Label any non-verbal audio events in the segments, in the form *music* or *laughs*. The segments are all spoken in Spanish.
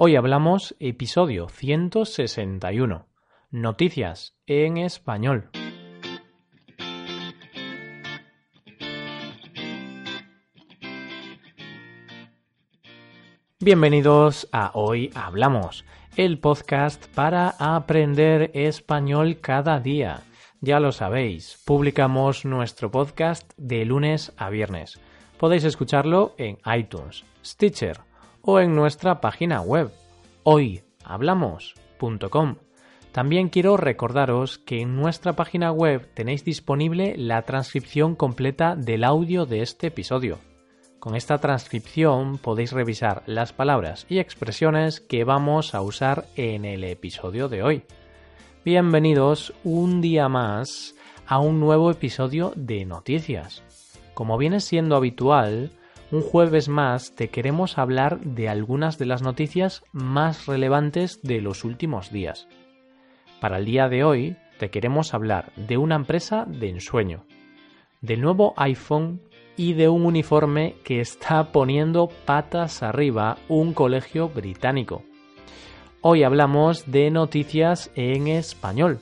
Hoy hablamos episodio 161. Noticias en español. Bienvenidos a Hoy Hablamos, el podcast para aprender español cada día. Ya lo sabéis, publicamos nuestro podcast de lunes a viernes. Podéis escucharlo en iTunes, Stitcher o en nuestra página web hoyhablamos.com. También quiero recordaros que en nuestra página web tenéis disponible la transcripción completa del audio de este episodio. Con esta transcripción podéis revisar las palabras y expresiones que vamos a usar en el episodio de hoy. Bienvenidos un día más a un nuevo episodio de Noticias. Como viene siendo habitual, un jueves más te queremos hablar de algunas de las noticias más relevantes de los últimos días. Para el día de hoy te queremos hablar de una empresa de ensueño, del nuevo iPhone y de un uniforme que está poniendo patas arriba un colegio británico. Hoy hablamos de noticias en español.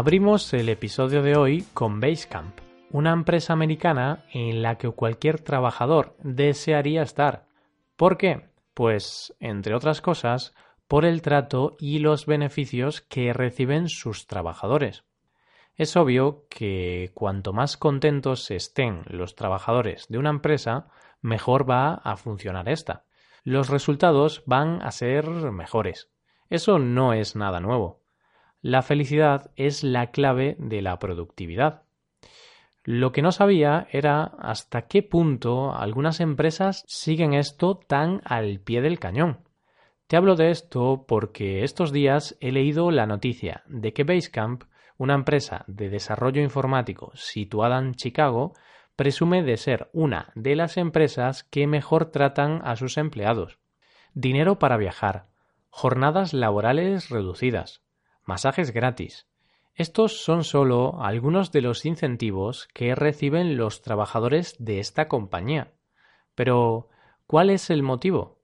Abrimos el episodio de hoy con Basecamp una empresa americana en la que cualquier trabajador desearía estar. ¿Por qué? Pues, entre otras cosas, por el trato y los beneficios que reciben sus trabajadores. Es obvio que cuanto más contentos estén los trabajadores de una empresa, mejor va a funcionar esta. Los resultados van a ser mejores. Eso no es nada nuevo. La felicidad es la clave de la productividad. Lo que no sabía era hasta qué punto algunas empresas siguen esto tan al pie del cañón. Te hablo de esto porque estos días he leído la noticia de que Basecamp, una empresa de desarrollo informático situada en Chicago, presume de ser una de las empresas que mejor tratan a sus empleados. Dinero para viajar, jornadas laborales reducidas, masajes gratis, estos son solo algunos de los incentivos que reciben los trabajadores de esta compañía. Pero, ¿cuál es el motivo?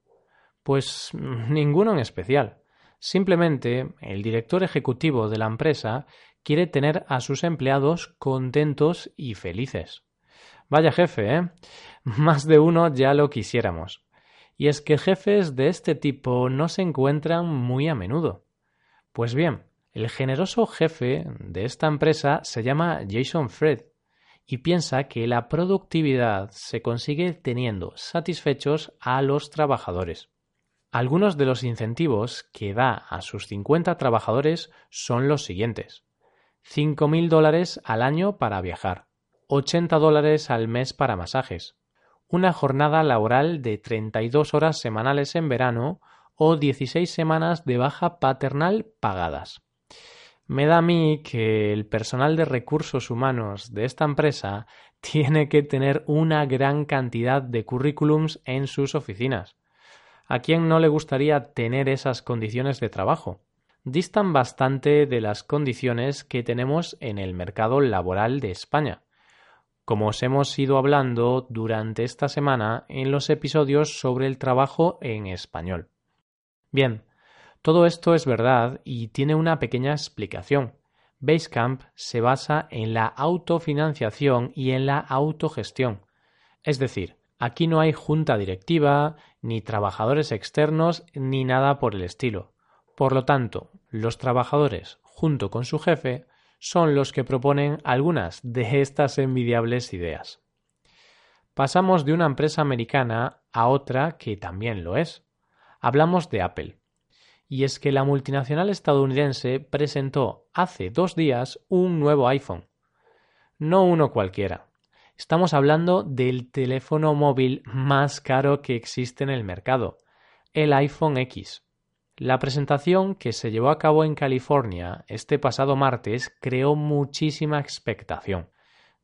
Pues ninguno en especial. Simplemente el director ejecutivo de la empresa quiere tener a sus empleados contentos y felices. Vaya jefe, ¿eh? *laughs* Más de uno ya lo quisiéramos. Y es que jefes de este tipo no se encuentran muy a menudo. Pues bien, el generoso jefe de esta empresa se llama Jason Fred y piensa que la productividad se consigue teniendo satisfechos a los trabajadores. Algunos de los incentivos que da a sus 50 trabajadores son los siguientes. 5.000 dólares al año para viajar, 80 dólares al mes para masajes, una jornada laboral de 32 horas semanales en verano o 16 semanas de baja paternal pagadas. Me da a mí que el personal de recursos humanos de esta empresa *laughs* tiene que tener una gran cantidad de currículums en sus oficinas. ¿A quién no le gustaría tener esas condiciones de trabajo? Distan bastante de las condiciones que tenemos en el mercado laboral de España, como os hemos ido hablando durante esta semana en los episodios sobre el trabajo en español. Bien, todo esto es verdad y tiene una pequeña explicación. Basecamp se basa en la autofinanciación y en la autogestión. Es decir, aquí no hay junta directiva, ni trabajadores externos, ni nada por el estilo. Por lo tanto, los trabajadores, junto con su jefe, son los que proponen algunas de estas envidiables ideas. Pasamos de una empresa americana a otra que también lo es. Hablamos de Apple y es que la multinacional estadounidense presentó hace dos días un nuevo iPhone. No uno cualquiera. Estamos hablando del teléfono móvil más caro que existe en el mercado, el iPhone X. La presentación que se llevó a cabo en California este pasado martes creó muchísima expectación.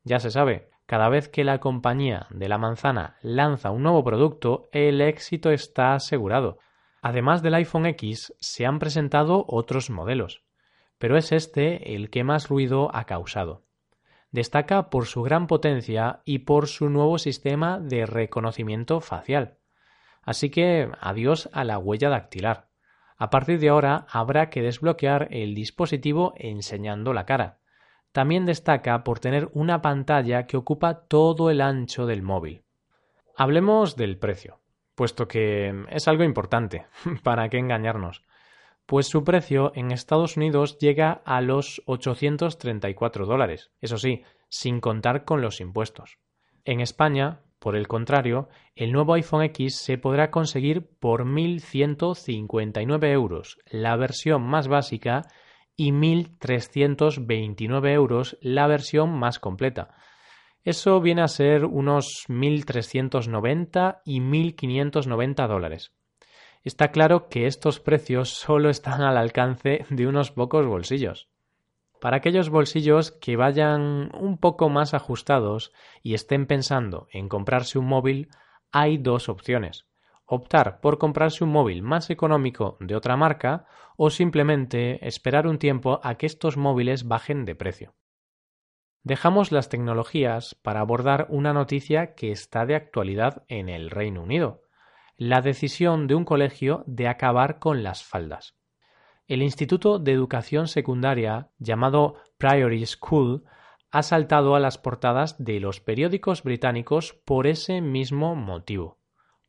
Ya se sabe, cada vez que la compañía de la manzana lanza un nuevo producto, el éxito está asegurado. Además del iPhone X, se han presentado otros modelos, pero es este el que más ruido ha causado. Destaca por su gran potencia y por su nuevo sistema de reconocimiento facial. Así que adiós a la huella dactilar. A partir de ahora habrá que desbloquear el dispositivo enseñando la cara. También destaca por tener una pantalla que ocupa todo el ancho del móvil. Hablemos del precio puesto que es algo importante, *laughs* ¿para qué engañarnos? Pues su precio en Estados Unidos llega a los 834 dólares, eso sí, sin contar con los impuestos. En España, por el contrario, el nuevo iPhone X se podrá conseguir por 1.159 euros, la versión más básica, y 1.329 euros, la versión más completa. Eso viene a ser unos 1.390 y 1.590 dólares. Está claro que estos precios solo están al alcance de unos pocos bolsillos. Para aquellos bolsillos que vayan un poco más ajustados y estén pensando en comprarse un móvil, hay dos opciones. Optar por comprarse un móvil más económico de otra marca o simplemente esperar un tiempo a que estos móviles bajen de precio. Dejamos las tecnologías para abordar una noticia que está de actualidad en el Reino Unido, la decisión de un colegio de acabar con las faldas. El Instituto de Educación Secundaria, llamado Priory School, ha saltado a las portadas de los periódicos británicos por ese mismo motivo,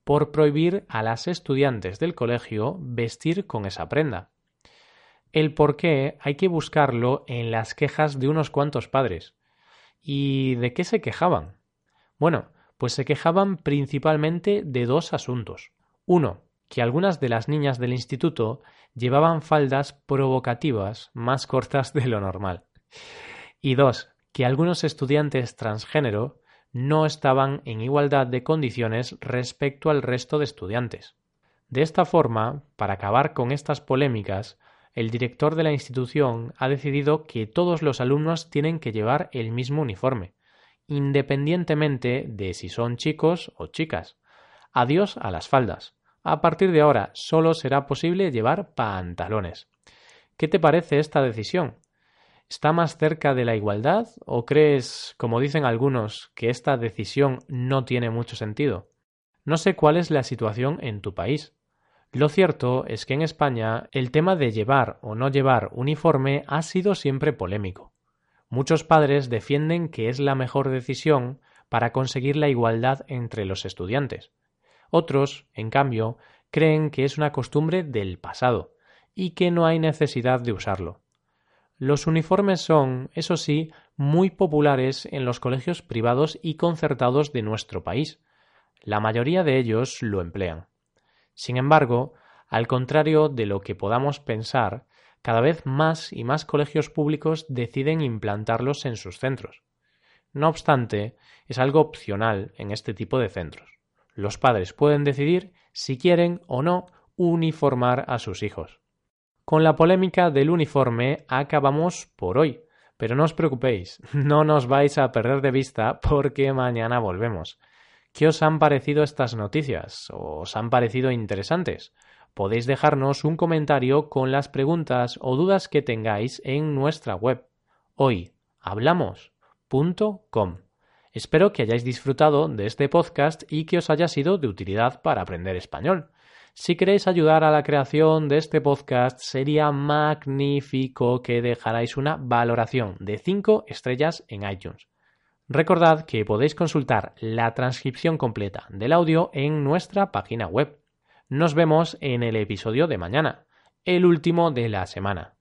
por prohibir a las estudiantes del colegio vestir con esa prenda. El por qué hay que buscarlo en las quejas de unos cuantos padres, ¿Y de qué se quejaban? Bueno, pues se quejaban principalmente de dos asuntos. Uno, que algunas de las niñas del instituto llevaban faldas provocativas más cortas de lo normal. Y dos, que algunos estudiantes transgénero no estaban en igualdad de condiciones respecto al resto de estudiantes. De esta forma, para acabar con estas polémicas, el director de la institución ha decidido que todos los alumnos tienen que llevar el mismo uniforme, independientemente de si son chicos o chicas. Adiós a las faldas. A partir de ahora solo será posible llevar pantalones. ¿Qué te parece esta decisión? ¿Está más cerca de la igualdad o crees, como dicen algunos, que esta decisión no tiene mucho sentido? No sé cuál es la situación en tu país. Lo cierto es que en España el tema de llevar o no llevar uniforme ha sido siempre polémico. Muchos padres defienden que es la mejor decisión para conseguir la igualdad entre los estudiantes. Otros, en cambio, creen que es una costumbre del pasado y que no hay necesidad de usarlo. Los uniformes son, eso sí, muy populares en los colegios privados y concertados de nuestro país. La mayoría de ellos lo emplean. Sin embargo, al contrario de lo que podamos pensar, cada vez más y más colegios públicos deciden implantarlos en sus centros. No obstante, es algo opcional en este tipo de centros. Los padres pueden decidir si quieren o no uniformar a sus hijos. Con la polémica del uniforme acabamos por hoy, pero no os preocupéis, *laughs* no nos vais a perder de vista porque mañana volvemos. ¿Qué os han parecido estas noticias? ¿Os han parecido interesantes? Podéis dejarnos un comentario con las preguntas o dudas que tengáis en nuestra web hoyhablamos.com. Espero que hayáis disfrutado de este podcast y que os haya sido de utilidad para aprender español. Si queréis ayudar a la creación de este podcast, sería magnífico que dejarais una valoración de 5 estrellas en iTunes. Recordad que podéis consultar la transcripción completa del audio en nuestra página web. Nos vemos en el episodio de mañana, el último de la semana,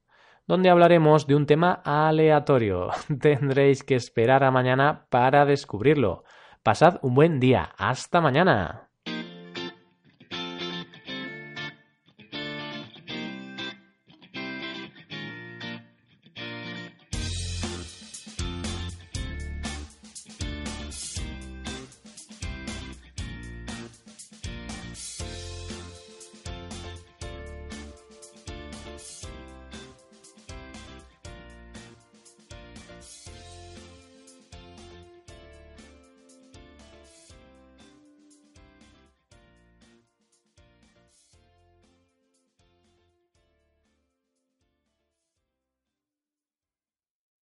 donde hablaremos de un tema aleatorio. *laughs* Tendréis que esperar a mañana para descubrirlo. Pasad un buen día. Hasta mañana.